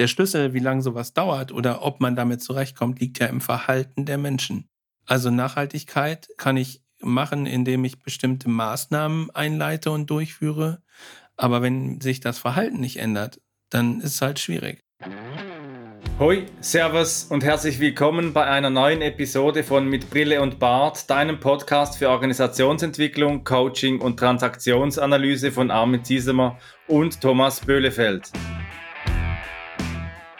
Der Schlüssel, wie lange sowas dauert oder ob man damit zurechtkommt, liegt ja im Verhalten der Menschen. Also Nachhaltigkeit kann ich machen, indem ich bestimmte Maßnahmen einleite und durchführe. Aber wenn sich das Verhalten nicht ändert, dann ist es halt schwierig. Hoi, Servus und herzlich willkommen bei einer neuen Episode von Mit Brille und Bart, deinem Podcast für Organisationsentwicklung, Coaching und Transaktionsanalyse von Armin Ziesemer und Thomas Böhlefeld.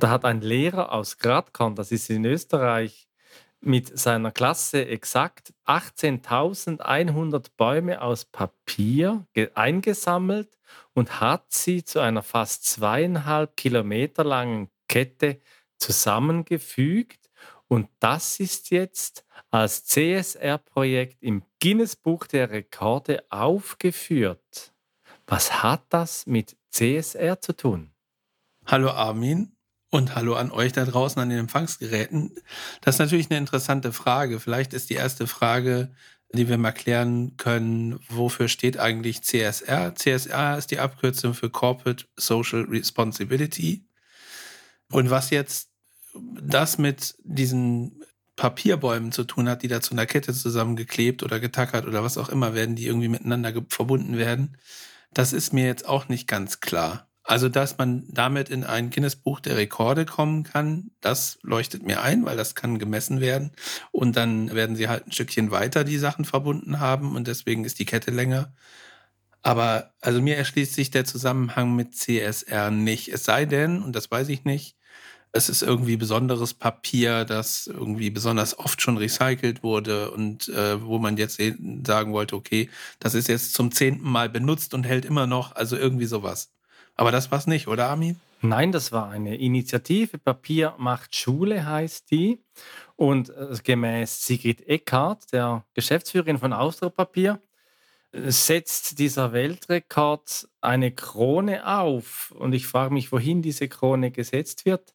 Da hat ein Lehrer aus Gradkorn, das ist in Österreich, mit seiner Klasse exakt 18.100 Bäume aus Papier eingesammelt und hat sie zu einer fast zweieinhalb Kilometer langen Kette zusammengefügt und das ist jetzt als CSR-Projekt im Guinness Buch der Rekorde aufgeführt. Was hat das mit CSR zu tun? Hallo Armin und hallo an euch da draußen an den Empfangsgeräten. Das ist natürlich eine interessante Frage. Vielleicht ist die erste Frage, die wir mal klären können, wofür steht eigentlich CSR? CSR ist die Abkürzung für Corporate Social Responsibility. Und was jetzt das mit diesen Papierbäumen zu tun hat, die da zu einer Kette zusammengeklebt oder getackert oder was auch immer werden, die irgendwie miteinander verbunden werden, das ist mir jetzt auch nicht ganz klar. Also, dass man damit in ein Guinness-Buch der Rekorde kommen kann, das leuchtet mir ein, weil das kann gemessen werden. Und dann werden sie halt ein Stückchen weiter die Sachen verbunden haben und deswegen ist die Kette länger. Aber also mir erschließt sich der Zusammenhang mit CSR nicht. Es sei denn, und das weiß ich nicht, es ist irgendwie besonderes Papier, das irgendwie besonders oft schon recycelt wurde und äh, wo man jetzt sagen wollte, okay, das ist jetzt zum zehnten Mal benutzt und hält immer noch, also irgendwie sowas. Aber das war es nicht, oder Armin? Nein, das war eine Initiative. Papier macht Schule heißt die. Und äh, gemäß Sigrid Eckhardt, der Geschäftsführerin von Austropapier, setzt dieser Weltrekord eine Krone auf. Und ich frage mich, wohin diese Krone gesetzt wird.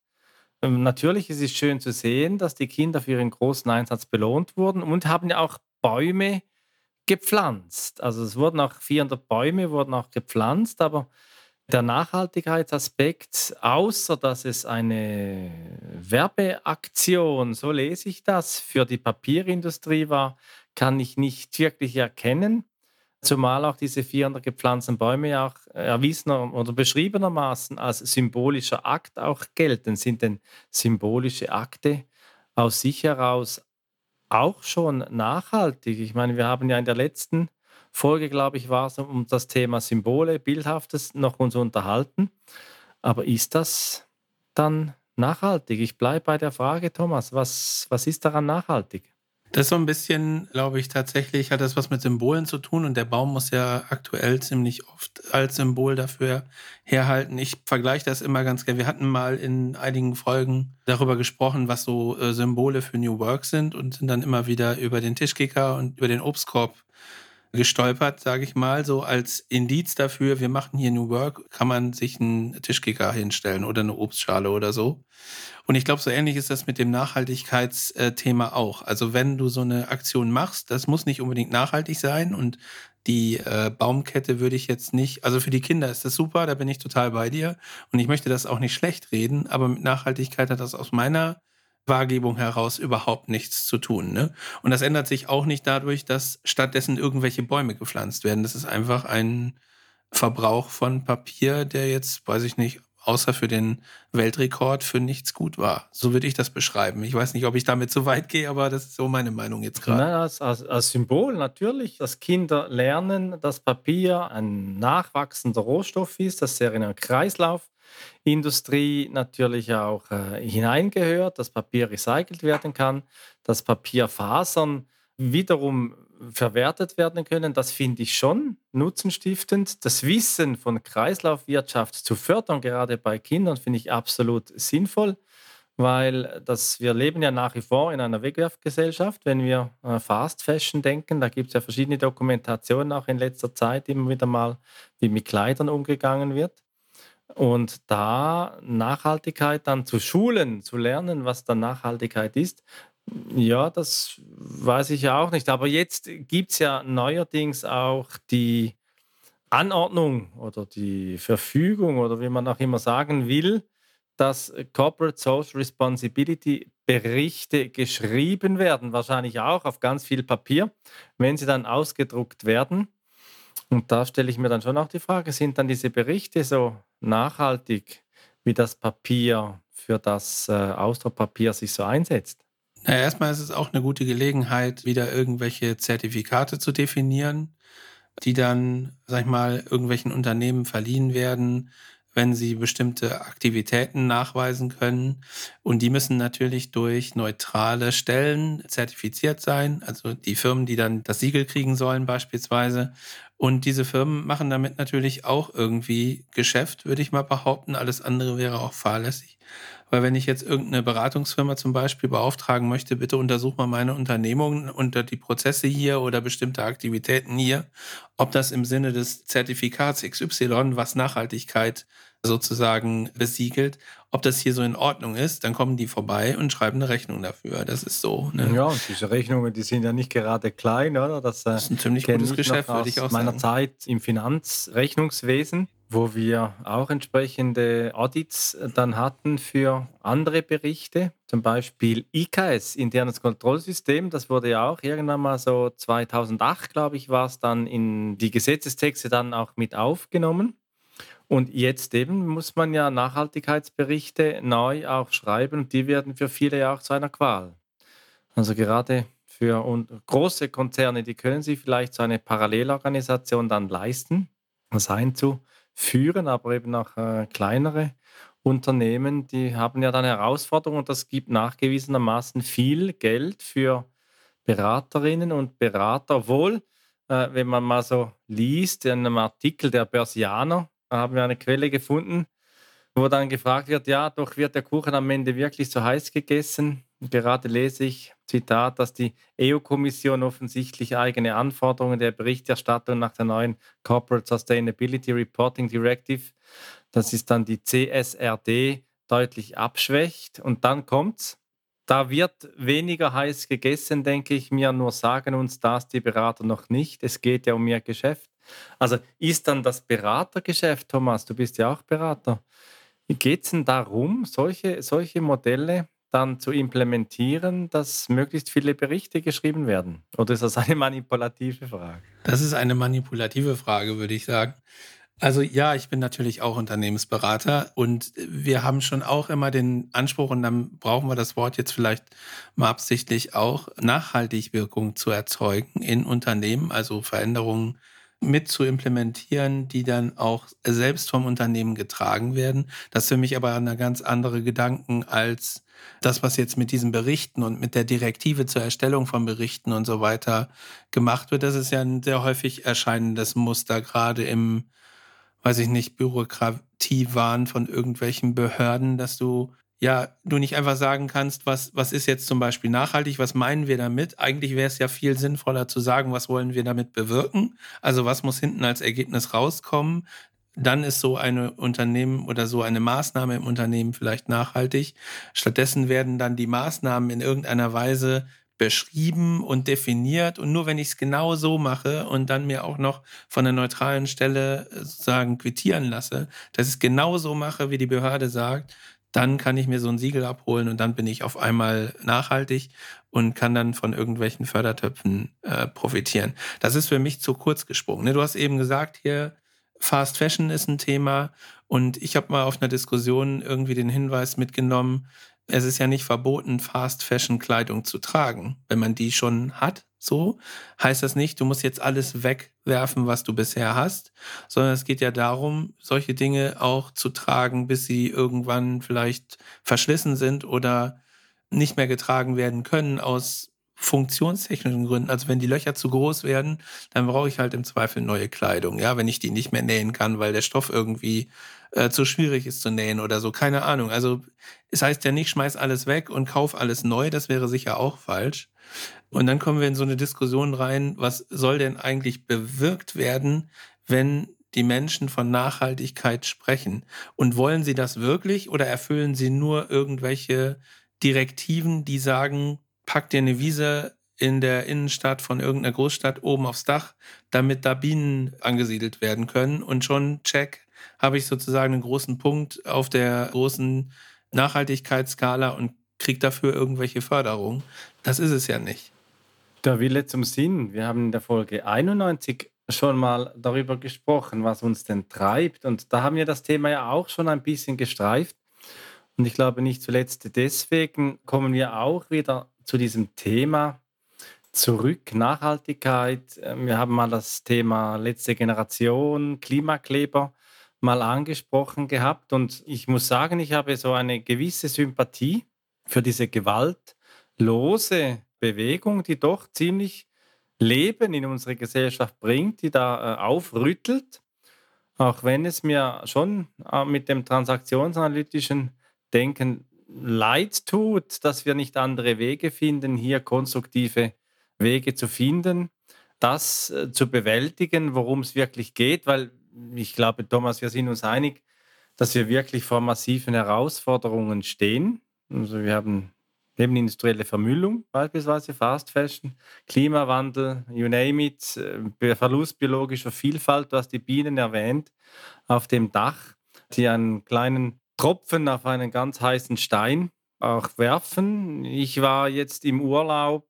Ähm, natürlich ist es schön zu sehen, dass die Kinder für ihren großen Einsatz belohnt wurden und haben ja auch Bäume gepflanzt. Also es wurden auch 400 Bäume wurden auch gepflanzt, aber der Nachhaltigkeitsaspekt, außer dass es eine Werbeaktion, so lese ich das, für die Papierindustrie war, kann ich nicht wirklich erkennen. Zumal auch diese 400 gepflanzten Bäume ja auch erwiesener oder beschriebenermaßen als symbolischer Akt auch gelten. Sind denn symbolische Akte aus sich heraus auch schon nachhaltig? Ich meine, wir haben ja in der letzten Folge, glaube ich, war es um das Thema Symbole, Bildhaftes noch uns unterhalten. Aber ist das dann nachhaltig? Ich bleibe bei der Frage, Thomas, was, was ist daran nachhaltig? Das ist so ein bisschen, glaube ich, tatsächlich hat das was mit Symbolen zu tun und der Baum muss ja aktuell ziemlich oft als Symbol dafür herhalten. Ich vergleiche das immer ganz gerne. Wir hatten mal in einigen Folgen darüber gesprochen, was so äh, Symbole für New Work sind und sind dann immer wieder über den Tischkicker und über den Obstkorb gestolpert, sage ich mal, so als Indiz dafür, wir machen hier New Work, kann man sich einen Tischkicker hinstellen oder eine Obstschale oder so. Und ich glaube, so ähnlich ist das mit dem Nachhaltigkeitsthema auch. Also wenn du so eine Aktion machst, das muss nicht unbedingt nachhaltig sein und die äh, Baumkette würde ich jetzt nicht, also für die Kinder ist das super, da bin ich total bei dir und ich möchte das auch nicht schlecht reden, aber mit Nachhaltigkeit hat das aus meiner Wahrgebung heraus überhaupt nichts zu tun. Ne? Und das ändert sich auch nicht dadurch, dass stattdessen irgendwelche Bäume gepflanzt werden. Das ist einfach ein Verbrauch von Papier, der jetzt, weiß ich nicht, außer für den Weltrekord für nichts gut war. So würde ich das beschreiben. Ich weiß nicht, ob ich damit zu weit gehe, aber das ist so meine Meinung jetzt gerade. Als, als, als, Symbol natürlich, dass Kinder lernen, dass Papier ein nachwachsender Rohstoff ist, dass er in einem Kreislauf Industrie natürlich auch äh, hineingehört, dass Papier recycelt werden kann, dass Papierfasern wiederum verwertet werden können. Das finde ich schon nutzenstiftend. Das Wissen von Kreislaufwirtschaft zu fördern, gerade bei Kindern, finde ich absolut sinnvoll. weil das, wir leben ja nach wie vor in einer Wegwerfgesellschaft, wenn wir äh, Fast Fashion denken. Da gibt es ja verschiedene Dokumentationen auch in letzter Zeit immer wieder mal, wie mit Kleidern umgegangen wird. Und da Nachhaltigkeit dann zu schulen, zu lernen, was dann Nachhaltigkeit ist, ja, das weiß ich ja auch nicht. Aber jetzt gibt es ja neuerdings auch die Anordnung oder die Verfügung oder wie man auch immer sagen will, dass Corporate Social Responsibility Berichte geschrieben werden, wahrscheinlich auch auf ganz viel Papier, wenn sie dann ausgedruckt werden. Und da stelle ich mir dann schon auch die Frage, sind dann diese Berichte so nachhaltig, wie das Papier für das äh, Ausdruckpapier sich so einsetzt? Na, erstmal ist es auch eine gute Gelegenheit, wieder irgendwelche Zertifikate zu definieren, die dann, sag ich mal, irgendwelchen Unternehmen verliehen werden, wenn sie bestimmte Aktivitäten nachweisen können. Und die müssen natürlich durch neutrale Stellen zertifiziert sein, also die Firmen, die dann das Siegel kriegen sollen beispielsweise. Und diese Firmen machen damit natürlich auch irgendwie Geschäft, würde ich mal behaupten. Alles andere wäre auch fahrlässig. Weil wenn ich jetzt irgendeine Beratungsfirma zum Beispiel beauftragen möchte, bitte untersuch mal meine Unternehmung unter die Prozesse hier oder bestimmte Aktivitäten hier, ob das im Sinne des Zertifikats XY, was Nachhaltigkeit sozusagen besiegelt, ob das hier so in Ordnung ist, dann kommen die vorbei und schreiben eine Rechnung dafür. Das ist so. Ne? Ja, und diese Rechnungen, die sind ja nicht gerade klein, oder? Das, äh, das ist ein ziemlich gutes Geschäft, würde ich auch sagen. meiner Zeit im Finanzrechnungswesen wo wir auch entsprechende Audits äh, dann hatten für andere Berichte, zum Beispiel IKS, internes Kontrollsystem. Das wurde ja auch irgendwann mal so 2008, glaube ich, war es dann in die Gesetzestexte dann auch mit aufgenommen. Und jetzt eben muss man ja Nachhaltigkeitsberichte neu auch schreiben und die werden für viele ja auch zu einer Qual. Also gerade für große Konzerne, die können sich vielleicht so eine Parallelorganisation dann leisten, das einzu führen, aber eben auch äh, kleinere Unternehmen, die haben ja dann Herausforderungen und das gibt nachgewiesenermaßen viel Geld für Beraterinnen und Berater. Obwohl, äh, wenn man mal so liest, in einem Artikel der Börsianer, da haben wir eine Quelle gefunden, wo dann gefragt wird, ja, doch wird der Kuchen am Ende wirklich so heiß gegessen? Gerade lese ich, Zitat, dass die EU-Kommission offensichtlich eigene Anforderungen der Berichterstattung nach der neuen Corporate Sustainability Reporting Directive, das ist dann die CSRD, deutlich abschwächt. Und dann kommt's. Da wird weniger heiß gegessen, denke ich mir, nur sagen uns das die Berater noch nicht. Es geht ja um ihr Geschäft. Also ist dann das Beratergeschäft, Thomas, du bist ja auch Berater. Geht es denn darum, solche, solche Modelle dann zu implementieren, dass möglichst viele Berichte geschrieben werden? Oder ist das eine manipulative Frage? Das ist eine manipulative Frage, würde ich sagen. Also ja, ich bin natürlich auch Unternehmensberater und wir haben schon auch immer den Anspruch, und dann brauchen wir das Wort jetzt vielleicht mal absichtlich auch, Nachhaltigwirkung zu erzeugen in Unternehmen, also Veränderungen mit zu implementieren, die dann auch selbst vom Unternehmen getragen werden. Das ist für mich aber eine ganz andere Gedanken als das, was jetzt mit diesen Berichten und mit der Direktive zur Erstellung von Berichten und so weiter gemacht wird. Das ist ja ein sehr häufig erscheinendes Muster, gerade im, weiß ich nicht, Bürokratiewahn von irgendwelchen Behörden, dass du ja, du nicht einfach sagen kannst, was, was ist jetzt zum Beispiel nachhaltig, was meinen wir damit? Eigentlich wäre es ja viel sinnvoller zu sagen, was wollen wir damit bewirken? Also was muss hinten als Ergebnis rauskommen? Dann ist so eine Unternehmen oder so eine Maßnahme im Unternehmen vielleicht nachhaltig. Stattdessen werden dann die Maßnahmen in irgendeiner Weise beschrieben und definiert. Und nur wenn ich es genau so mache und dann mir auch noch von der neutralen Stelle sozusagen quittieren lasse, dass ich es genau so mache, wie die Behörde sagt, dann kann ich mir so ein Siegel abholen und dann bin ich auf einmal nachhaltig und kann dann von irgendwelchen Fördertöpfen äh, profitieren. Das ist für mich zu kurz gesprungen. Ne? Du hast eben gesagt, hier Fast Fashion ist ein Thema und ich habe mal auf einer Diskussion irgendwie den Hinweis mitgenommen, es ist ja nicht verboten, Fast Fashion Kleidung zu tragen. Wenn man die schon hat, so heißt das nicht, du musst jetzt alles wegwerfen, was du bisher hast, sondern es geht ja darum, solche Dinge auch zu tragen, bis sie irgendwann vielleicht verschlissen sind oder nicht mehr getragen werden können aus funktionstechnischen Gründen. Also wenn die Löcher zu groß werden, dann brauche ich halt im Zweifel neue Kleidung. Ja, wenn ich die nicht mehr nähen kann, weil der Stoff irgendwie äh, zu schwierig ist zu nähen oder so. Keine Ahnung. Also es heißt ja nicht, schmeiß alles weg und kauf alles neu. Das wäre sicher auch falsch. Und dann kommen wir in so eine Diskussion rein, was soll denn eigentlich bewirkt werden, wenn die Menschen von Nachhaltigkeit sprechen? Und wollen sie das wirklich oder erfüllen sie nur irgendwelche Direktiven, die sagen, pack dir eine Wiese in der Innenstadt von irgendeiner Großstadt oben aufs Dach, damit da Bienen angesiedelt werden können. Und schon, check, habe ich sozusagen einen großen Punkt auf der großen Nachhaltigkeitsskala und kriege dafür irgendwelche Förderung. Das ist es ja nicht. Der Wille zum Sinn. Wir haben in der Folge 91 schon mal darüber gesprochen, was uns denn treibt. Und da haben wir das Thema ja auch schon ein bisschen gestreift. Und ich glaube, nicht zuletzt deswegen kommen wir auch wieder zu diesem Thema zurück. Nachhaltigkeit. Ähm, wir haben mal das Thema letzte Generation, Klimakleber mal angesprochen gehabt. Und ich muss sagen, ich habe so eine gewisse Sympathie für diese gewaltlose Bewegung, die doch ziemlich Leben in unsere Gesellschaft bringt, die da äh, aufrüttelt. Auch wenn es mir schon äh, mit dem transaktionsanalytischen Denken leid tut, dass wir nicht andere Wege finden, hier konstruktive Wege zu finden, das äh, zu bewältigen, worum es wirklich geht, weil ich glaube, Thomas, wir sind uns einig, dass wir wirklich vor massiven Herausforderungen stehen. Also wir haben nebenindustrielle Vermüllung, beispielsweise Fast Fashion, Klimawandel, you name it, äh, Verlust biologischer Vielfalt, du hast die Bienen erwähnt, auf dem Dach, die einen kleinen Tropfen auf einen ganz heißen Stein auch werfen. Ich war jetzt im Urlaub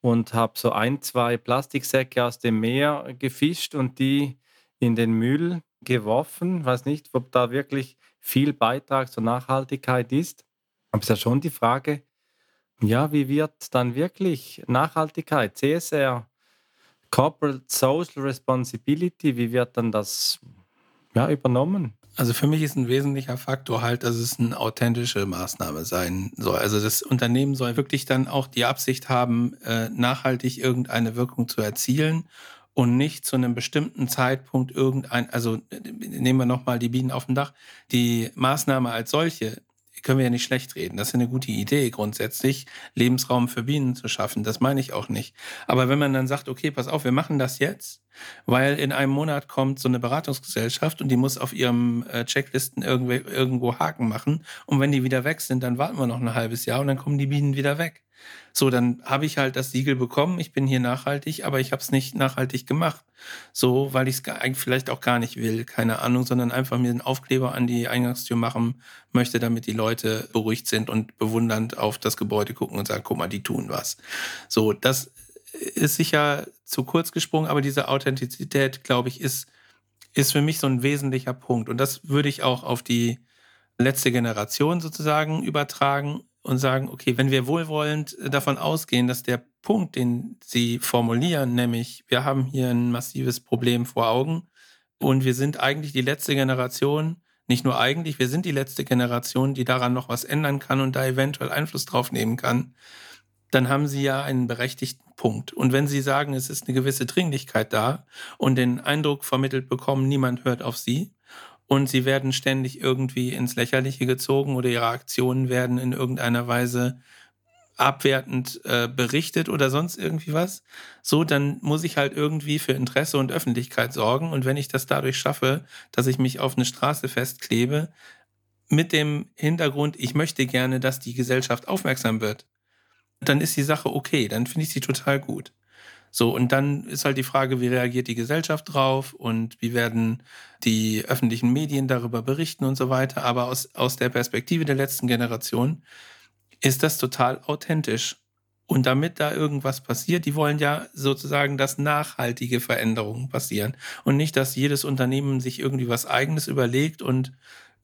und habe so ein, zwei Plastiksäcke aus dem Meer gefischt und die in den Müll geworfen. Ich weiß nicht, ob da wirklich viel Beitrag zur Nachhaltigkeit ist. Aber es ist ja schon die Frage, ja, wie wird dann wirklich Nachhaltigkeit, CSR, Corporate Social Responsibility, wie wird dann das ja, übernommen? Also für mich ist ein wesentlicher Faktor halt, dass es eine authentische Maßnahme sein soll. Also das Unternehmen soll wirklich dann auch die Absicht haben, äh, nachhaltig irgendeine Wirkung zu erzielen und nicht zu einem bestimmten Zeitpunkt irgendein, also äh, nehmen wir nochmal die Bienen auf dem Dach, die Maßnahme als solche können wir ja nicht schlecht reden. Das ist eine gute Idee grundsätzlich, Lebensraum für Bienen zu schaffen. Das meine ich auch nicht. Aber wenn man dann sagt, okay, pass auf, wir machen das jetzt, weil in einem Monat kommt so eine Beratungsgesellschaft und die muss auf ihrem äh, Checklisten irgendwo Haken machen. Und wenn die wieder weg sind, dann warten wir noch ein halbes Jahr und dann kommen die Bienen wieder weg. So, dann habe ich halt das Siegel bekommen, ich bin hier nachhaltig, aber ich habe es nicht nachhaltig gemacht. So, weil ich es vielleicht auch gar nicht will, keine Ahnung, sondern einfach mir einen Aufkleber an die Eingangstür machen möchte, damit die Leute beruhigt sind und bewundernd auf das Gebäude gucken und sagen, guck mal, die tun was. So, das ist sicher zu kurz gesprungen, aber diese Authentizität, glaube ich, ist, ist für mich so ein wesentlicher Punkt. Und das würde ich auch auf die letzte Generation sozusagen übertragen und sagen, okay, wenn wir wohlwollend davon ausgehen, dass der Punkt, den Sie formulieren, nämlich wir haben hier ein massives Problem vor Augen und wir sind eigentlich die letzte Generation, nicht nur eigentlich, wir sind die letzte Generation, die daran noch was ändern kann und da eventuell Einfluss drauf nehmen kann, dann haben Sie ja einen berechtigten Punkt. Und wenn Sie sagen, es ist eine gewisse Dringlichkeit da und den Eindruck vermittelt bekommen, niemand hört auf Sie, und sie werden ständig irgendwie ins Lächerliche gezogen oder ihre Aktionen werden in irgendeiner Weise abwertend äh, berichtet oder sonst irgendwie was. So, dann muss ich halt irgendwie für Interesse und Öffentlichkeit sorgen. Und wenn ich das dadurch schaffe, dass ich mich auf eine Straße festklebe, mit dem Hintergrund, ich möchte gerne, dass die Gesellschaft aufmerksam wird, dann ist die Sache okay, dann finde ich sie total gut. So, und dann ist halt die Frage, wie reagiert die Gesellschaft drauf und wie werden die öffentlichen Medien darüber berichten und so weiter. Aber aus, aus der Perspektive der letzten Generation ist das total authentisch. Und damit da irgendwas passiert, die wollen ja sozusagen, dass nachhaltige Veränderungen passieren und nicht, dass jedes Unternehmen sich irgendwie was eigenes überlegt und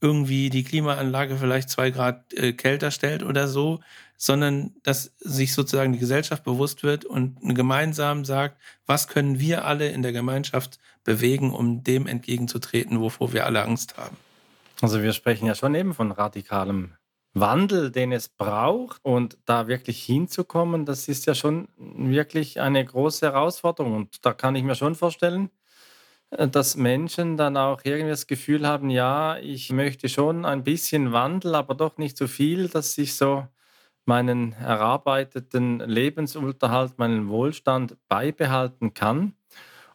irgendwie die Klimaanlage vielleicht zwei Grad äh, kälter stellt oder so, sondern dass sich sozusagen die Gesellschaft bewusst wird und gemeinsam sagt, was können wir alle in der Gemeinschaft bewegen, um dem entgegenzutreten, wovor wir alle Angst haben. Also wir sprechen ja schon eben von radikalem Wandel, den es braucht und da wirklich hinzukommen, das ist ja schon wirklich eine große Herausforderung. Und da kann ich mir schon vorstellen, dass Menschen dann auch irgendwie das Gefühl haben, ja, ich möchte schon ein bisschen Wandel, aber doch nicht so viel, dass ich so meinen erarbeiteten Lebensunterhalt, meinen Wohlstand beibehalten kann.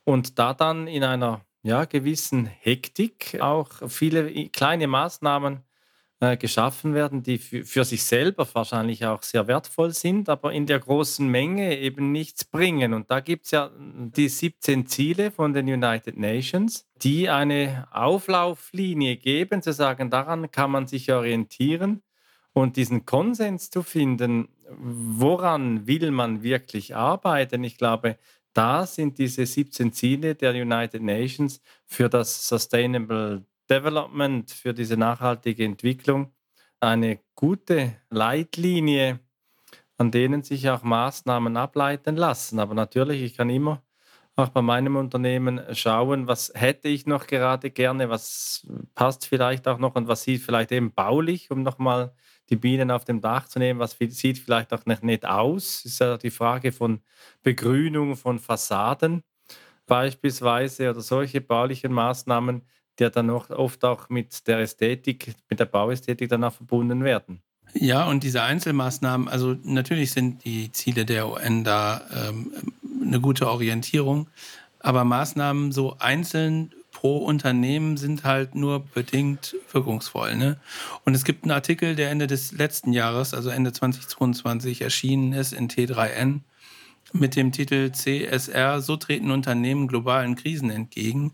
Und da dann in einer ja, gewissen Hektik auch viele kleine Maßnahmen äh, geschaffen werden, die für, sich selber wahrscheinlich auch sehr wertvoll sind, aber in der großen Menge eben nichts bringen. Und da gibt es ja die 17 Ziele von den United Nations, die eine Auflauflinie geben, zu sagen, daran kann man sich orientieren und diesen Konsens zu finden, woran will man wirklich arbeiten. Ich glaube, da sind diese 17 Ziele der United Nations für das Sustainable Development, für diese nachhaltige Entwicklung eine gute Leitlinie, an denen sich auch Maßnahmen ableiten lassen. Aber natürlich, ich kann immer auch bei meinem Unternehmen schauen, was hätte ich noch gerade gerne, was passt vielleicht auch noch und was sieht vielleicht eben baulich, um nochmal die Bienen auf dem Dach zu nehmen, was sieht vielleicht auch nicht, nicht aus. Ist ja die Frage von Begrünung von Fassaden beispielsweise oder solche baulichen Maßnahmen die dann auch oft auch mit der Ästhetik, mit der Bauästhetik danach verbunden werden. Ja, und diese Einzelmaßnahmen, also natürlich sind die Ziele der UN da ähm, eine gute Orientierung, aber Maßnahmen so einzeln pro Unternehmen sind halt nur bedingt wirkungsvoll. Ne? Und es gibt einen Artikel, der Ende des letzten Jahres, also Ende 2022, erschienen ist in T3N mit dem Titel CSR, so treten Unternehmen globalen Krisen entgegen.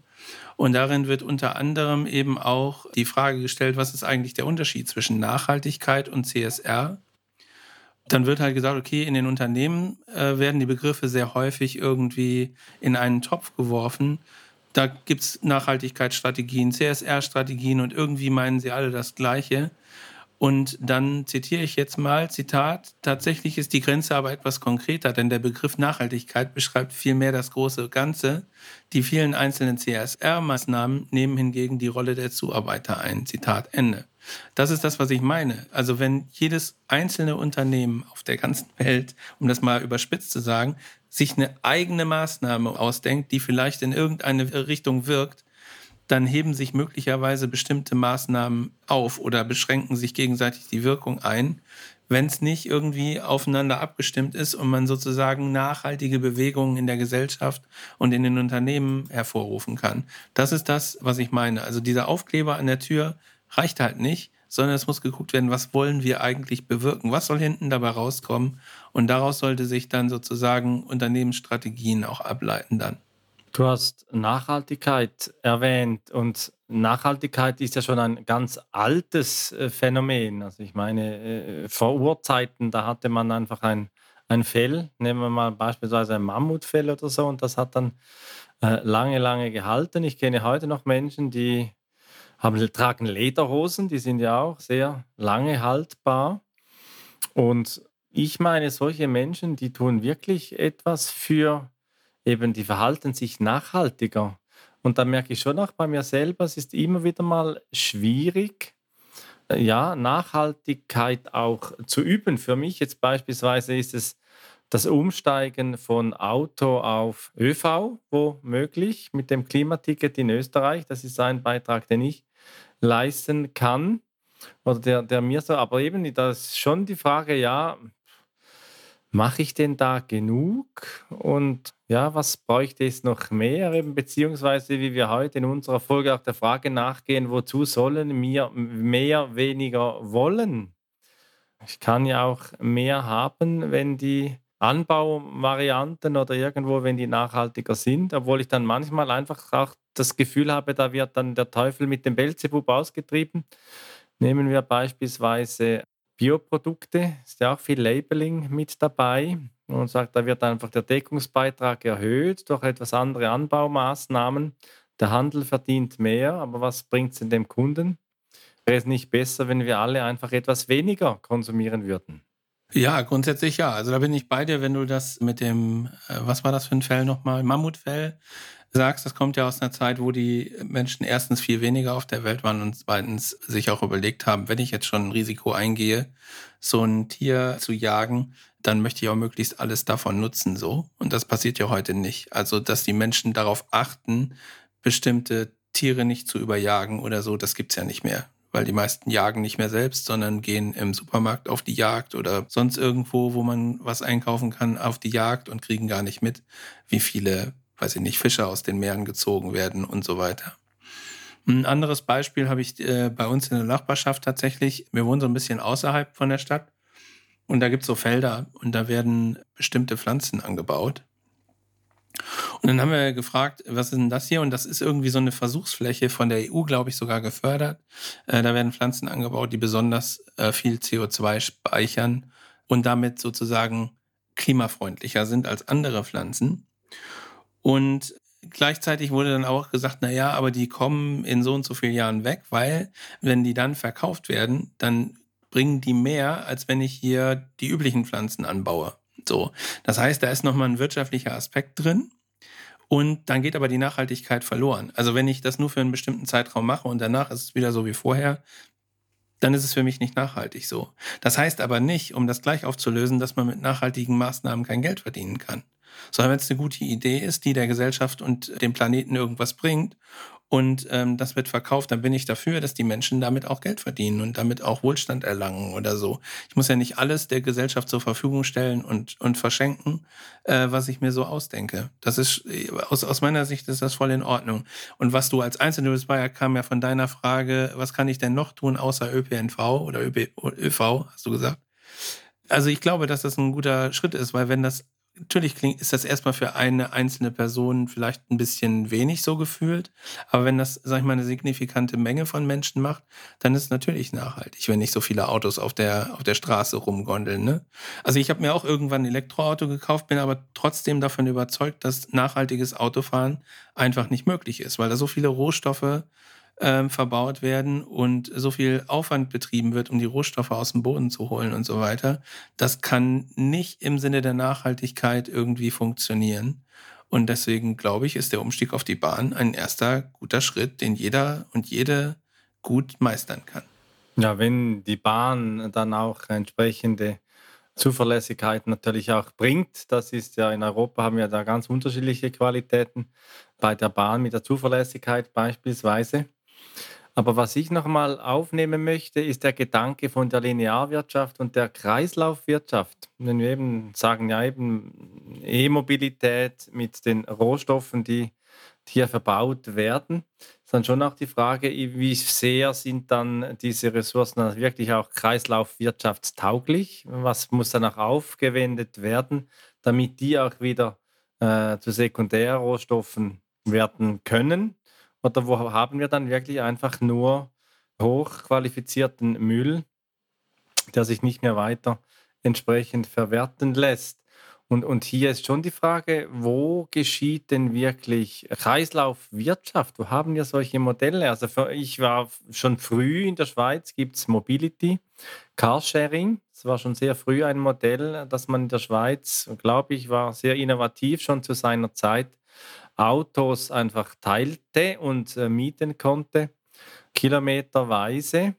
Und darin wird unter anderem eben auch die Frage gestellt, was ist eigentlich der Unterschied zwischen Nachhaltigkeit und CSR? Dann wird halt gesagt, okay, in den Unternehmen äh, werden die Begriffe sehr häufig irgendwie in einen Topf geworfen. Da gibt es Nachhaltigkeitsstrategien, CSR-Strategien und irgendwie meinen sie alle das Gleiche. Und dann zitiere ich jetzt mal, Zitat, tatsächlich ist die Grenze aber etwas konkreter, denn der Begriff Nachhaltigkeit beschreibt vielmehr das große Ganze. Die vielen einzelnen CSR-Maßnahmen nehmen hingegen die Rolle der Zuarbeiter ein. Zitat Ende. Das ist das, was ich meine. Also wenn jedes einzelne Unternehmen auf der ganzen Welt, um das mal überspitzt zu sagen, sich eine eigene Maßnahme ausdenkt, die vielleicht in irgendeine Richtung wirkt, dann heben sich möglicherweise bestimmte Maßnahmen auf oder beschränken sich gegenseitig die Wirkung ein, wenn es nicht irgendwie aufeinander abgestimmt ist und man sozusagen nachhaltige Bewegungen in der Gesellschaft und in den Unternehmen hervorrufen kann. Das ist das, was ich meine. Also dieser Aufkleber an der Tür reicht halt nicht, sondern es muss geguckt werden, was wollen wir eigentlich bewirken, was soll hinten dabei rauskommen und daraus sollte sich dann sozusagen Unternehmensstrategien auch ableiten dann. Du hast Nachhaltigkeit erwähnt und Nachhaltigkeit ist ja schon ein ganz altes äh, Phänomen. Also ich meine, äh, vor Urzeiten, da hatte man einfach ein, ein Fell, nehmen wir mal beispielsweise ein Mammutfell oder so, und das hat dann äh, lange, lange gehalten. Ich kenne heute noch Menschen, die haben, tragen Lederhosen, die sind ja auch sehr lange haltbar. Und ich meine, solche Menschen, die tun wirklich etwas für eben, die verhalten sich nachhaltiger. Und da merke ich schon auch bei mir selber, es ist immer wieder mal schwierig, äh, ja, Nachhaltigkeit auch zu üben. Für mich jetzt beispielsweise ist es das Umsteigen von Auto auf ÖV, wo möglich, mit dem Klimaticket in Österreich. Das ist ein Beitrag, den ich leisten kann. Oder der, der mir so, aber eben, da ist schon die Frage, ja, mache ich denn da genug? Und ja, was bräuchte es noch mehr? Eben, beziehungsweise, wie wir heute in unserer Folge auch der Frage nachgehen, wozu sollen wir mehr, weniger wollen? Ich kann ja auch mehr haben, wenn die Anbauvarianten oder irgendwo, wenn die nachhaltiger sind, obwohl ich dann manchmal einfach auch das Gefühl habe, da wird dann der Teufel mit dem Belzebub ausgetrieben. Nehmen wir beispielsweise Bioprodukte, ist ja auch viel Labeling mit dabei und sagt, da wird einfach der Deckungsbeitrag erhöht durch etwas andere Anbaumaßnahmen. Der Handel verdient mehr, aber was bringt es dem Kunden? Wäre es nicht besser, wenn wir alle einfach etwas weniger konsumieren würden? Ja, grundsätzlich ja. Also da bin ich bei dir, wenn du das mit dem, äh, was war das für ein Fell nochmal? Mammutfell sagst, das kommt ja aus einer Zeit, wo die Menschen erstens viel weniger auf der Welt waren und zweitens sich auch überlegt haben, wenn ich jetzt schon ein Risiko eingehe, so ein Tier zu jagen, dann möchte ich auch möglichst alles davon nutzen, so. Und das passiert ja heute nicht. Also, dass die Menschen darauf achten, bestimmte Tiere nicht zu überjagen oder so, das gibt's ja nicht mehr. Weil die meisten jagen nicht mehr selbst, sondern gehen im Supermarkt auf die Jagd oder sonst irgendwo, wo man was einkaufen kann, auf die Jagd und kriegen gar nicht mit, wie viele, weiß ich nicht, Fische aus den Meeren gezogen werden und so weiter. Ein anderes Beispiel habe ich äh, bei uns in der Nachbarschaft tatsächlich. Wir wohnen so ein bisschen außerhalb von der Stadt und da gibt es so Felder und da werden bestimmte Pflanzen angebaut. Und dann haben wir gefragt, was ist denn das hier? Und das ist irgendwie so eine Versuchsfläche von der EU, glaube ich, sogar gefördert. Äh, da werden Pflanzen angebaut, die besonders äh, viel CO2 speichern und damit sozusagen klimafreundlicher sind als andere Pflanzen. Und gleichzeitig wurde dann auch gesagt, na ja, aber die kommen in so und so vielen Jahren weg, weil wenn die dann verkauft werden, dann bringen die mehr, als wenn ich hier die üblichen Pflanzen anbaue. So. Das heißt, da ist nochmal ein wirtschaftlicher Aspekt drin. Und dann geht aber die Nachhaltigkeit verloren. Also wenn ich das nur für einen bestimmten Zeitraum mache und danach ist es wieder so wie vorher, dann ist es für mich nicht nachhaltig so. Das heißt aber nicht, um das gleich aufzulösen, dass man mit nachhaltigen Maßnahmen kein Geld verdienen kann. Sondern wenn es eine gute Idee ist, die der Gesellschaft und dem Planeten irgendwas bringt und ähm, das wird verkauft, dann bin ich dafür, dass die Menschen damit auch Geld verdienen und damit auch Wohlstand erlangen oder so. Ich muss ja nicht alles der Gesellschaft zur Verfügung stellen und, und verschenken, äh, was ich mir so ausdenke. Das ist, aus, aus meiner Sicht ist das voll in Ordnung. Und was du als Einzelne, ja, kam ja von deiner Frage, was kann ich denn noch tun außer ÖPNV oder ÖV, hast du gesagt? Also ich glaube, dass das ein guter Schritt ist, weil wenn das natürlich klingt, ist das erstmal für eine einzelne Person vielleicht ein bisschen wenig so gefühlt. Aber wenn das, sag ich mal, eine signifikante Menge von Menschen macht, dann ist es natürlich nachhaltig, wenn nicht so viele Autos auf der, auf der Straße rumgondeln. Ne? Also ich habe mir auch irgendwann ein Elektroauto gekauft, bin aber trotzdem davon überzeugt, dass nachhaltiges Autofahren einfach nicht möglich ist, weil da so viele Rohstoffe ähm, verbaut werden und so viel Aufwand betrieben wird, um die Rohstoffe aus dem Boden zu holen und so weiter. Das kann nicht im Sinne der Nachhaltigkeit irgendwie funktionieren. Und deswegen glaube ich, ist der Umstieg auf die Bahn ein erster guter Schritt, den jeder und jede gut meistern kann. Ja, wenn die Bahn dann auch entsprechende Zuverlässigkeit natürlich auch bringt. Das ist ja in Europa haben wir da ganz unterschiedliche Qualitäten. Bei der Bahn mit der Zuverlässigkeit beispielsweise. Aber was ich noch mal aufnehmen möchte, ist der Gedanke von der Linearwirtschaft und der Kreislaufwirtschaft. Wenn wir eben sagen, ja, eben E-Mobilität mit den Rohstoffen, die hier verbaut werden, ist dann schon auch die Frage, wie sehr sind dann diese Ressourcen wirklich auch kreislaufwirtschaftstauglich? Was muss dann auch aufgewendet werden, damit die auch wieder äh, zu Sekundärrohstoffen werden können? Oder wo haben wir dann wirklich einfach nur hochqualifizierten Müll, der sich nicht mehr weiter entsprechend verwerten lässt? Und, und hier ist schon die Frage, wo geschieht denn wirklich Kreislaufwirtschaft? Wo haben wir solche Modelle? Also für, ich war schon früh in der Schweiz, gibt es Mobility, Carsharing. Das war schon sehr früh ein Modell, das man in der Schweiz, glaube ich, war sehr innovativ schon zu seiner Zeit Autos einfach teilte und äh, mieten konnte, kilometerweise.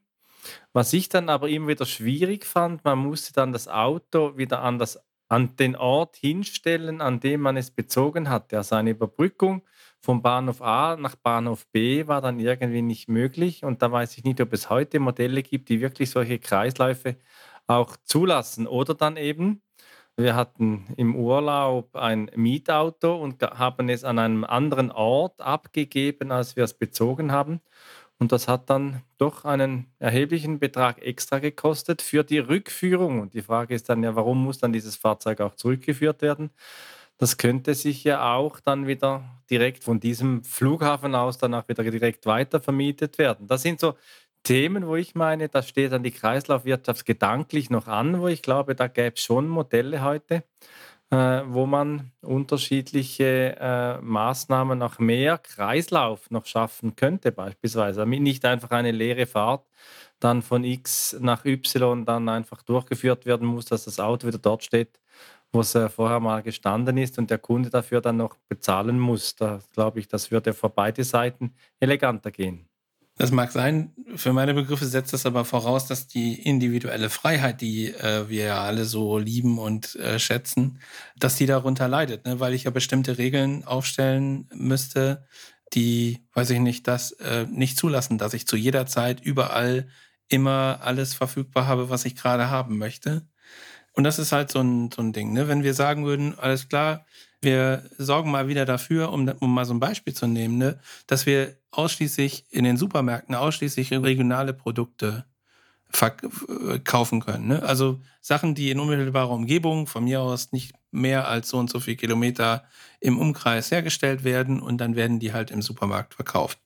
Was ich dann aber immer wieder schwierig fand, man musste dann das Auto wieder an, das, an den Ort hinstellen, an dem man es bezogen hatte. Also eine Überbrückung vom Bahnhof A nach Bahnhof B war dann irgendwie nicht möglich. Und da weiß ich nicht, ob es heute Modelle gibt, die wirklich solche Kreisläufe auch zulassen. Oder dann eben wir hatten im Urlaub ein Mietauto und haben es an einem anderen Ort abgegeben, als wir es bezogen haben. Und das hat dann doch einen erheblichen Betrag extra gekostet für die Rückführung. Und die Frage ist dann ja, warum muss dann dieses Fahrzeug auch zurückgeführt werden? Das könnte sich ja auch dann wieder direkt von diesem Flughafen aus dann auch wieder direkt weiter vermietet werden. Das sind so Themen, wo ich meine, da steht dann die Kreislaufwirtschaft gedanklich noch an, wo ich glaube, da gäbe es schon Modelle heute, äh, wo man unterschiedliche äh, Maßnahmen nach mehr Kreislauf noch schaffen könnte, beispielsweise. Nicht einfach eine leere Fahrt dann von X nach Y dann einfach durchgeführt werden muss, dass das Auto wieder dort steht, wo es äh, vorher mal gestanden ist und der Kunde dafür dann noch bezahlen muss. Da glaube ich, das würde für beide Seiten eleganter gehen. Das mag sein. Für meine Begriffe setzt das aber voraus, dass die individuelle Freiheit, die äh, wir ja alle so lieben und äh, schätzen, dass die darunter leidet, ne? weil ich ja bestimmte Regeln aufstellen müsste, die, weiß ich nicht, das äh, nicht zulassen, dass ich zu jeder Zeit überall immer alles verfügbar habe, was ich gerade haben möchte. Und das ist halt so ein, so ein Ding. Ne? Wenn wir sagen würden, alles klar, wir sorgen mal wieder dafür, um, um mal so ein Beispiel zu nehmen, ne, dass wir ausschließlich in den Supermärkten ausschließlich regionale Produkte verkaufen können. Ne? Also Sachen, die in unmittelbarer Umgebung von mir aus nicht mehr als so und so viele Kilometer im Umkreis hergestellt werden und dann werden die halt im Supermarkt verkauft.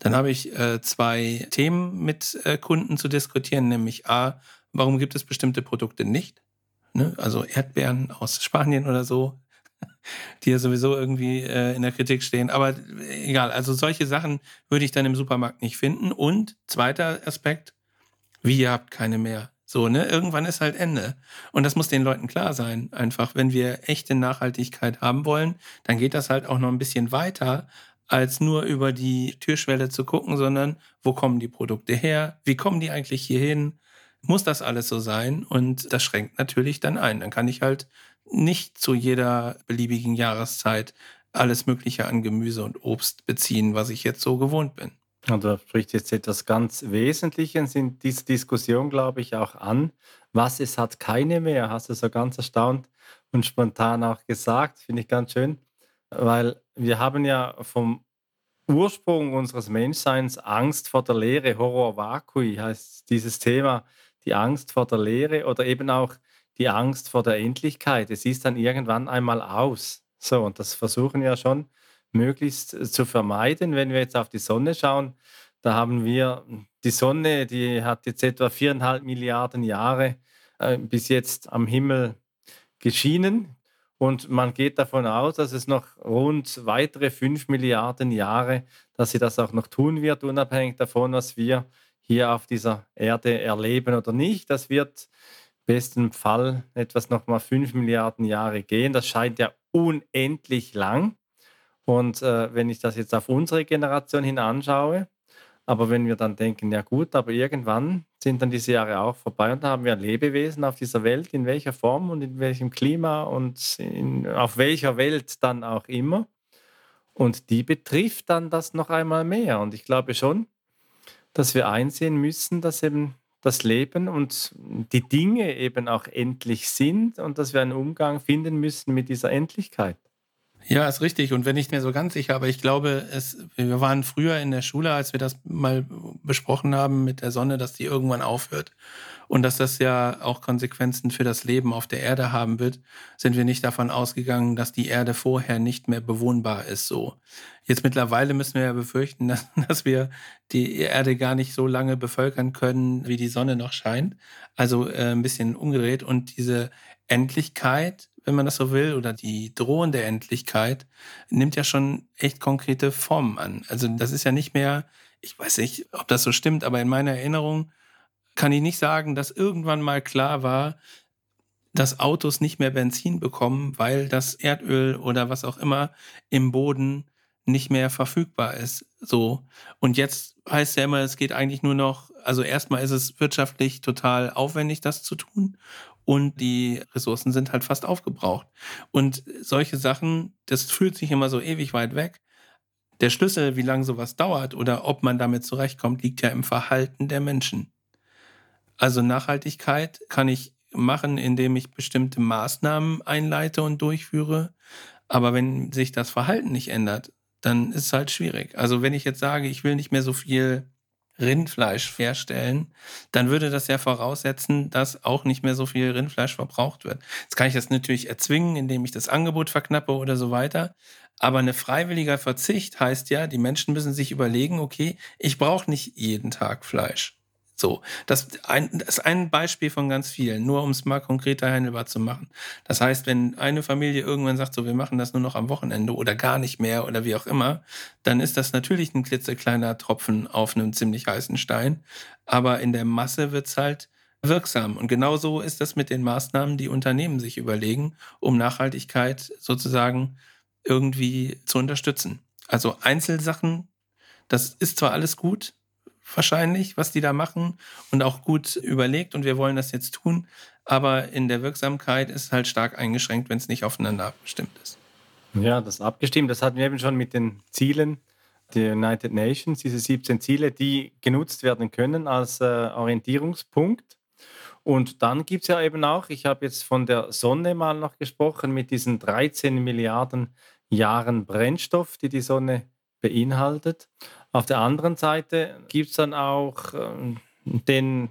Dann habe ich äh, zwei Themen mit äh, Kunden zu diskutieren, nämlich A, warum gibt es bestimmte Produkte nicht? Ne? Also Erdbeeren aus Spanien oder so, die ja sowieso irgendwie äh, in der Kritik stehen. Aber egal, also solche Sachen würde ich dann im Supermarkt nicht finden. Und zweiter Aspekt, wie ihr habt keine mehr. So, ne? Irgendwann ist halt Ende. Und das muss den Leuten klar sein. Einfach, wenn wir echte Nachhaltigkeit haben wollen, dann geht das halt auch noch ein bisschen weiter, als nur über die Türschwelle zu gucken, sondern wo kommen die Produkte her? Wie kommen die eigentlich hier hin? Muss das alles so sein? Und das schränkt natürlich dann ein. Dann kann ich halt nicht zu jeder beliebigen Jahreszeit alles Mögliche an Gemüse und Obst beziehen, was ich jetzt so gewohnt bin. Und da spricht jetzt etwas ganz Wesentliches in dieser Diskussion, glaube ich, auch an. Was es hat keine mehr, hast du so ganz erstaunt und spontan auch gesagt, finde ich ganz schön, weil wir haben ja vom Ursprung unseres Menschseins Angst vor der Leere, Horror vacui heißt dieses Thema, die Angst vor der Leere oder eben auch die Angst vor der Endlichkeit. Es ist dann irgendwann einmal aus. So, und das versuchen wir schon möglichst äh, zu vermeiden. Wenn wir jetzt auf die Sonne schauen, da haben wir die Sonne, die hat jetzt etwa viereinhalb Milliarden Jahre äh, bis jetzt am Himmel geschienen. Und man geht davon aus, dass es noch rund weitere fünf Milliarden Jahre, dass sie das auch noch tun wird, unabhängig davon, was wir hier auf dieser Erde erleben oder nicht. Das wird besten Fall etwas nochmal 5 Milliarden Jahre gehen. Das scheint ja unendlich lang. Und äh, wenn ich das jetzt auf unsere Generation hin anschaue, aber wenn wir dann denken, ja gut, aber irgendwann sind dann diese Jahre auch vorbei und da haben wir Lebewesen auf dieser Welt, in welcher Form und in welchem Klima und in, auf welcher Welt dann auch immer. Und die betrifft dann das noch einmal mehr. Und ich glaube schon, dass wir einsehen müssen, dass eben das Leben und die Dinge eben auch endlich sind und dass wir einen Umgang finden müssen mit dieser Endlichkeit. Ja, ist richtig. Und wenn nicht mehr so ganz sicher, aber ich glaube, es, wir waren früher in der Schule, als wir das mal besprochen haben mit der Sonne, dass die irgendwann aufhört und dass das ja auch Konsequenzen für das Leben auf der Erde haben wird, sind wir nicht davon ausgegangen, dass die Erde vorher nicht mehr bewohnbar ist. So. Jetzt mittlerweile müssen wir ja befürchten, dass, dass wir die Erde gar nicht so lange bevölkern können, wie die Sonne noch scheint. Also äh, ein bisschen umgedreht. Und diese Endlichkeit, wenn man das so will, oder die drohende Endlichkeit, nimmt ja schon echt konkrete Formen an. Also das ist ja nicht mehr, ich weiß nicht, ob das so stimmt, aber in meiner Erinnerung kann ich nicht sagen, dass irgendwann mal klar war, dass Autos nicht mehr Benzin bekommen, weil das Erdöl oder was auch immer im Boden nicht mehr verfügbar ist. So. Und jetzt heißt ja immer, es geht eigentlich nur noch, also erstmal ist es wirtschaftlich total aufwendig, das zu tun. Und die Ressourcen sind halt fast aufgebraucht. Und solche Sachen, das fühlt sich immer so ewig weit weg. Der Schlüssel, wie lange sowas dauert oder ob man damit zurechtkommt, liegt ja im Verhalten der Menschen. Also Nachhaltigkeit kann ich machen, indem ich bestimmte Maßnahmen einleite und durchführe. Aber wenn sich das Verhalten nicht ändert, dann ist es halt schwierig. Also wenn ich jetzt sage, ich will nicht mehr so viel Rindfleisch herstellen, dann würde das ja voraussetzen, dass auch nicht mehr so viel Rindfleisch verbraucht wird. Jetzt kann ich das natürlich erzwingen, indem ich das Angebot verknappe oder so weiter. Aber eine freiwilliger Verzicht heißt ja, die Menschen müssen sich überlegen, okay, ich brauche nicht jeden Tag Fleisch. So, das, ein, das ist ein Beispiel von ganz vielen, nur um es mal konkreter handelbar zu machen. Das heißt, wenn eine Familie irgendwann sagt, so, wir machen das nur noch am Wochenende oder gar nicht mehr oder wie auch immer, dann ist das natürlich ein klitzekleiner Tropfen auf einem ziemlich heißen Stein. Aber in der Masse wird es halt wirksam. Und genauso ist das mit den Maßnahmen, die Unternehmen sich überlegen, um Nachhaltigkeit sozusagen irgendwie zu unterstützen. Also Einzelsachen, das ist zwar alles gut, wahrscheinlich, was die da machen und auch gut überlegt und wir wollen das jetzt tun, aber in der Wirksamkeit ist es halt stark eingeschränkt, wenn es nicht aufeinander abgestimmt ist. Ja, das abgestimmt. Das hatten wir eben schon mit den Zielen der United Nations, diese 17 Ziele, die genutzt werden können als äh, Orientierungspunkt. Und dann gibt es ja eben auch, ich habe jetzt von der Sonne mal noch gesprochen, mit diesen 13 Milliarden Jahren Brennstoff, die die Sonne beinhaltet. Auf der anderen Seite gibt es dann auch äh, den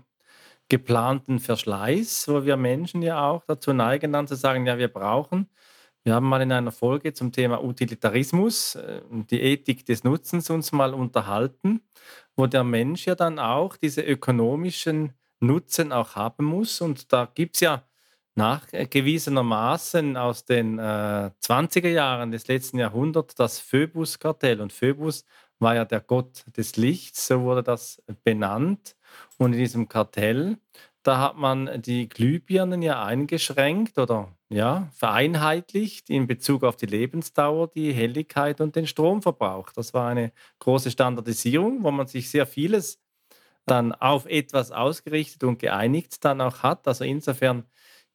geplanten Verschleiß, wo wir Menschen ja auch dazu neigen, dann zu sagen, ja, wir brauchen. Wir haben mal in einer Folge zum Thema Utilitarismus, äh, die Ethik des Nutzens uns mal unterhalten, wo der Mensch ja dann auch diese ökonomischen Nutzen auch haben muss. Und da gibt es ja nachgewiesenermaßen aus den äh, 20er Jahren des letzten Jahrhunderts das Phoebus-Kartell. Und Phoebus war ja der Gott des Lichts, so wurde das benannt. Und in diesem Kartell, da hat man die Glühbirnen ja eingeschränkt oder ja, vereinheitlicht in Bezug auf die Lebensdauer, die Helligkeit und den Stromverbrauch. Das war eine große Standardisierung, wo man sich sehr vieles dann auf etwas ausgerichtet und geeinigt dann auch hat. Also insofern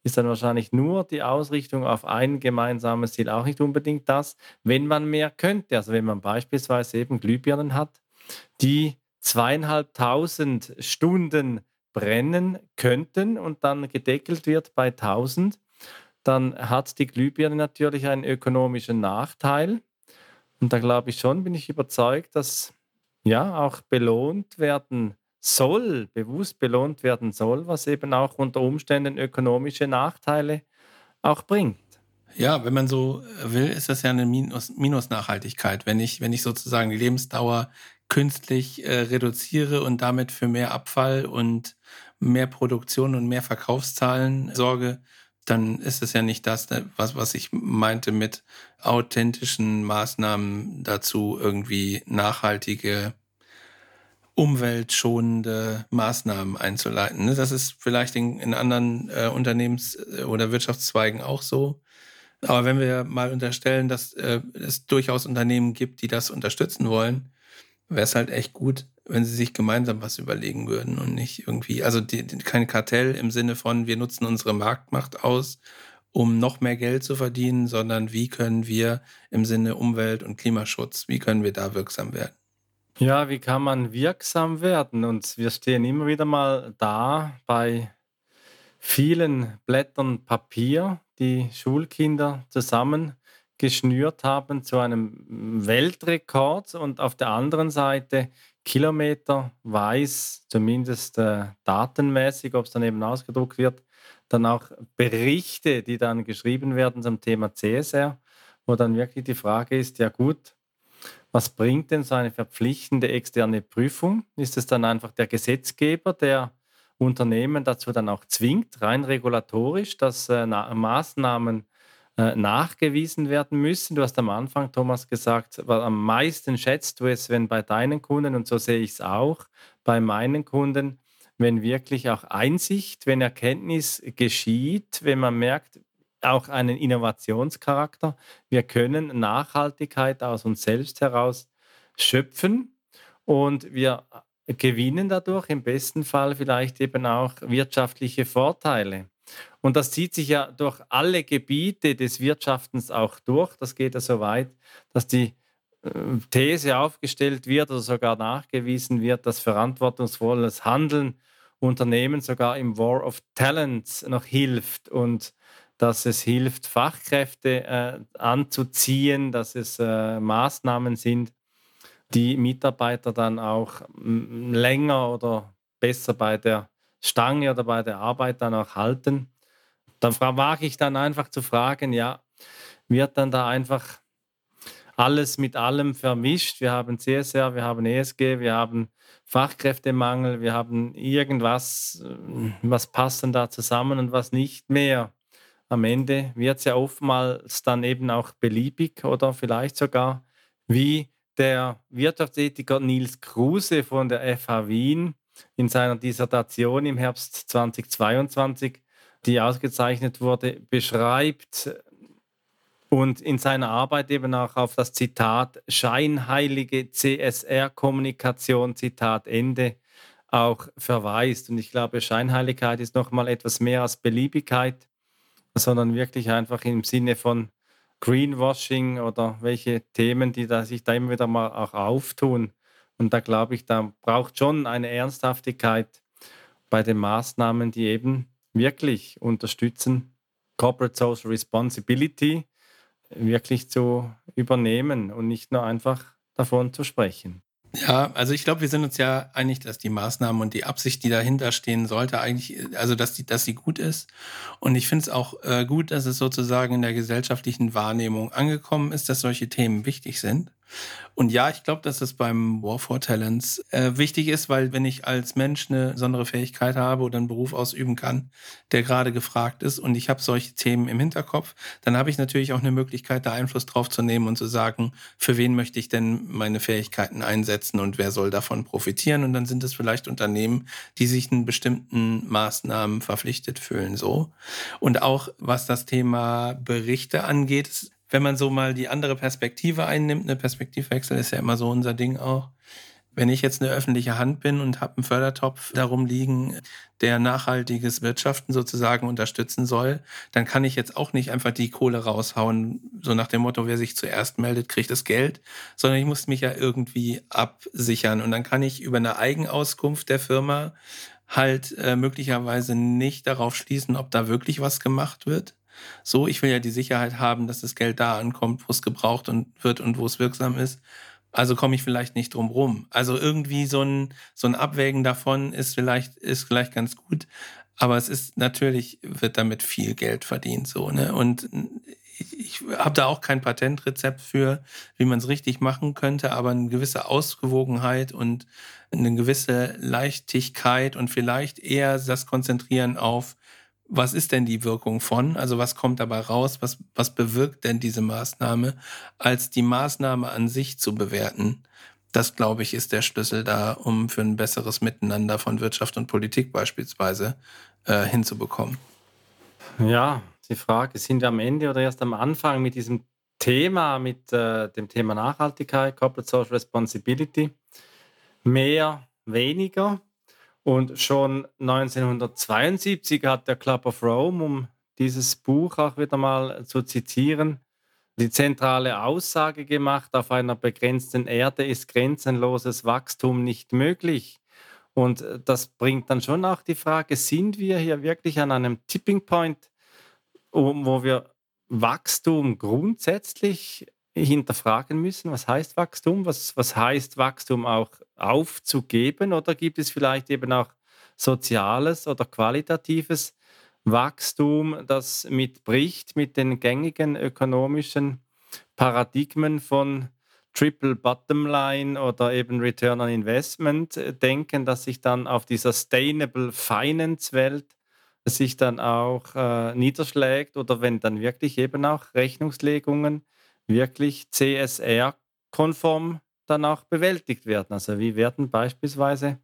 ist dann wahrscheinlich nur die Ausrichtung auf ein gemeinsames Ziel auch nicht unbedingt das, wenn man mehr könnte. Also wenn man beispielsweise eben Glühbirnen hat, die zweieinhalbtausend Stunden brennen könnten und dann gedeckelt wird bei 1000, dann hat die Glühbirne natürlich einen ökonomischen Nachteil. Und da glaube ich schon, bin ich überzeugt, dass ja auch belohnt werden soll, bewusst belohnt werden soll, was eben auch unter Umständen ökonomische Nachteile auch bringt. Ja, wenn man so will, ist das ja eine Minus Minusnachhaltigkeit. Wenn ich, wenn ich sozusagen die Lebensdauer künstlich äh, reduziere und damit für mehr Abfall und mehr Produktion und mehr Verkaufszahlen sorge, dann ist es ja nicht das, was, was ich meinte mit authentischen Maßnahmen dazu, irgendwie nachhaltige umweltschonende Maßnahmen einzuleiten. Ne? Das ist vielleicht in, in anderen äh, Unternehmens- äh, oder Wirtschaftszweigen auch so. Aber wenn wir mal unterstellen, dass äh, es durchaus Unternehmen gibt, die das unterstützen wollen, wäre es halt echt gut, wenn sie sich gemeinsam was überlegen würden und nicht irgendwie, also die, die, kein Kartell im Sinne von, wir nutzen unsere Marktmacht aus, um noch mehr Geld zu verdienen, sondern wie können wir im Sinne Umwelt- und Klimaschutz, wie können wir da wirksam werden? Ja, wie kann man wirksam werden? Und wir stehen immer wieder mal da bei vielen Blättern Papier, die Schulkinder zusammengeschnürt haben zu einem Weltrekord und auf der anderen Seite Kilometer weiß, zumindest äh, datenmäßig, ob es dann eben ausgedruckt wird, dann auch Berichte, die dann geschrieben werden zum Thema CSR, wo dann wirklich die Frage ist, ja gut, was bringt denn so eine verpflichtende externe Prüfung? Ist es dann einfach der Gesetzgeber, der Unternehmen dazu dann auch zwingt, rein regulatorisch, dass äh, Maßnahmen äh, nachgewiesen werden müssen? Du hast am Anfang, Thomas, gesagt, weil am meisten schätzt du es, wenn bei deinen Kunden, und so sehe ich es auch, bei meinen Kunden, wenn wirklich auch Einsicht, wenn Erkenntnis geschieht, wenn man merkt, auch einen Innovationscharakter. Wir können Nachhaltigkeit aus uns selbst heraus schöpfen und wir gewinnen dadurch im besten Fall vielleicht eben auch wirtschaftliche Vorteile. Und das zieht sich ja durch alle Gebiete des Wirtschaftens auch durch. Das geht ja so weit, dass die äh, These aufgestellt wird oder sogar nachgewiesen wird, dass verantwortungsvolles Handeln Unternehmen sogar im War of Talents noch hilft und dass es hilft, Fachkräfte äh, anzuziehen, dass es äh, Maßnahmen sind, die Mitarbeiter dann auch länger oder besser bei der Stange oder bei der Arbeit dann auch halten. Dann wage ich dann einfach zu fragen, ja, wird dann da einfach alles mit allem vermischt? Wir haben CSR, wir haben ESG, wir haben Fachkräftemangel, wir haben irgendwas, äh, was passen da zusammen und was nicht mehr am Ende wird es ja oftmals dann eben auch beliebig oder vielleicht sogar wie der Wirtschaftsethiker Nils Kruse von der FH Wien in seiner Dissertation im Herbst 2022, die ausgezeichnet wurde, beschreibt und in seiner Arbeit eben auch auf das Zitat scheinheilige CSR-Kommunikation, Zitat Ende, auch verweist. Und ich glaube, Scheinheiligkeit ist nochmal etwas mehr als Beliebigkeit, sondern wirklich einfach im Sinne von Greenwashing oder welche Themen, die da sich da immer wieder mal auch auftun. Und da glaube ich, da braucht schon eine Ernsthaftigkeit bei den Maßnahmen, die eben wirklich unterstützen, Corporate Social Responsibility wirklich zu übernehmen und nicht nur einfach davon zu sprechen. Ja, also ich glaube, wir sind uns ja einig, dass die Maßnahmen und die Absicht, die dahinter stehen sollte, eigentlich, also dass, die, dass sie gut ist. Und ich finde es auch äh, gut, dass es sozusagen in der gesellschaftlichen Wahrnehmung angekommen ist, dass solche Themen wichtig sind. Und ja, ich glaube, dass es beim War for Talents äh, wichtig ist, weil wenn ich als Mensch eine besondere Fähigkeit habe oder einen Beruf ausüben kann, der gerade gefragt ist und ich habe solche Themen im Hinterkopf, dann habe ich natürlich auch eine Möglichkeit, da Einfluss drauf zu nehmen und zu sagen, für wen möchte ich denn meine Fähigkeiten einsetzen und wer soll davon profitieren. Und dann sind es vielleicht Unternehmen, die sich in bestimmten Maßnahmen verpflichtet fühlen. So. Und auch was das Thema Berichte angeht, wenn man so mal die andere Perspektive einnimmt, eine Perspektivwechsel ist ja immer so unser Ding auch. Wenn ich jetzt eine öffentliche Hand bin und habe einen Fördertopf darum liegen, der nachhaltiges Wirtschaften sozusagen unterstützen soll, dann kann ich jetzt auch nicht einfach die Kohle raushauen, so nach dem Motto, wer sich zuerst meldet, kriegt das Geld, sondern ich muss mich ja irgendwie absichern. Und dann kann ich über eine Eigenauskunft der Firma halt äh, möglicherweise nicht darauf schließen, ob da wirklich was gemacht wird, so, ich will ja die Sicherheit haben, dass das Geld da ankommt, wo es gebraucht und wird und wo es wirksam ist. Also komme ich vielleicht nicht drum rum. Also irgendwie so ein, so ein Abwägen davon ist vielleicht, ist vielleicht ganz gut. Aber es ist natürlich, wird damit viel Geld verdient, so, ne? Und ich habe da auch kein Patentrezept für, wie man es richtig machen könnte, aber eine gewisse Ausgewogenheit und eine gewisse Leichtigkeit und vielleicht eher das Konzentrieren auf was ist denn die Wirkung von? Also was kommt dabei raus? Was, was bewirkt denn diese Maßnahme, als die Maßnahme an sich zu bewerten? Das, glaube ich, ist der Schlüssel da, um für ein besseres Miteinander von Wirtschaft und Politik beispielsweise äh, hinzubekommen. Ja, die Frage, sind wir am Ende oder erst am Anfang mit diesem Thema, mit äh, dem Thema Nachhaltigkeit, Corporate Social Responsibility? Mehr, weniger? Und schon 1972 hat der Club of Rome, um dieses Buch auch wieder mal zu zitieren, die zentrale Aussage gemacht, auf einer begrenzten Erde ist grenzenloses Wachstum nicht möglich. Und das bringt dann schon auch die Frage, sind wir hier wirklich an einem Tipping Point, wo wir Wachstum grundsätzlich hinterfragen müssen, was heißt Wachstum, was, was heißt Wachstum auch aufzugeben? Oder gibt es vielleicht eben auch soziales oder qualitatives Wachstum, das mitbricht mit den gängigen ökonomischen Paradigmen von Triple Bottom Line oder eben Return on Investment denken, dass sich dann auf die Sustainable Finance Welt sich dann auch äh, niederschlägt oder wenn dann wirklich eben auch Rechnungslegungen wirklich CSR-konform dann auch bewältigt werden. Also wie werden beispielsweise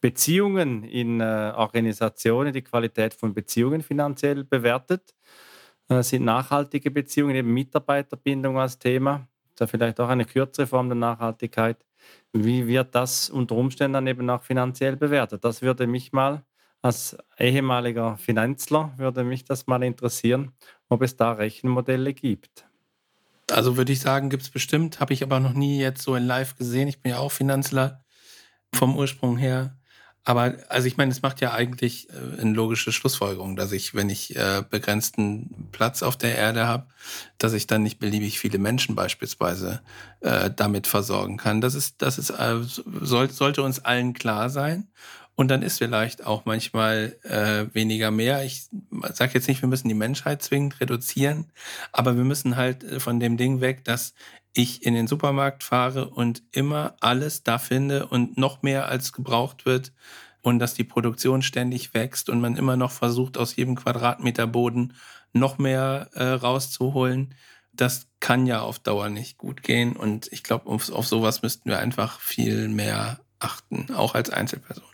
Beziehungen in äh, Organisationen, die Qualität von Beziehungen finanziell bewertet? Äh, sind nachhaltige Beziehungen, eben Mitarbeiterbindung als Thema, da vielleicht auch eine kürzere Form der Nachhaltigkeit. Wie wird das unter Umständen dann eben auch finanziell bewertet? Das würde mich mal als ehemaliger Finanzler, würde mich das mal interessieren, ob es da Rechenmodelle gibt. Also würde ich sagen, gibt es bestimmt, habe ich aber noch nie jetzt so in live gesehen. Ich bin ja auch Finanzler vom Ursprung her. Aber also ich meine, es macht ja eigentlich äh, eine logische Schlussfolgerung, dass ich, wenn ich äh, begrenzten Platz auf der Erde habe, dass ich dann nicht beliebig viele Menschen beispielsweise äh, damit versorgen kann. Das ist, das ist, äh, soll, sollte uns allen klar sein. Und dann ist vielleicht auch manchmal äh, weniger mehr. Ich sage jetzt nicht, wir müssen die Menschheit zwingend reduzieren, aber wir müssen halt äh, von dem Ding weg, dass ich in den Supermarkt fahre und immer alles da finde und noch mehr als gebraucht wird und dass die Produktion ständig wächst und man immer noch versucht, aus jedem Quadratmeter Boden noch mehr äh, rauszuholen. Das kann ja auf Dauer nicht gut gehen und ich glaube, auf, auf sowas müssten wir einfach viel mehr achten, auch als Einzelperson.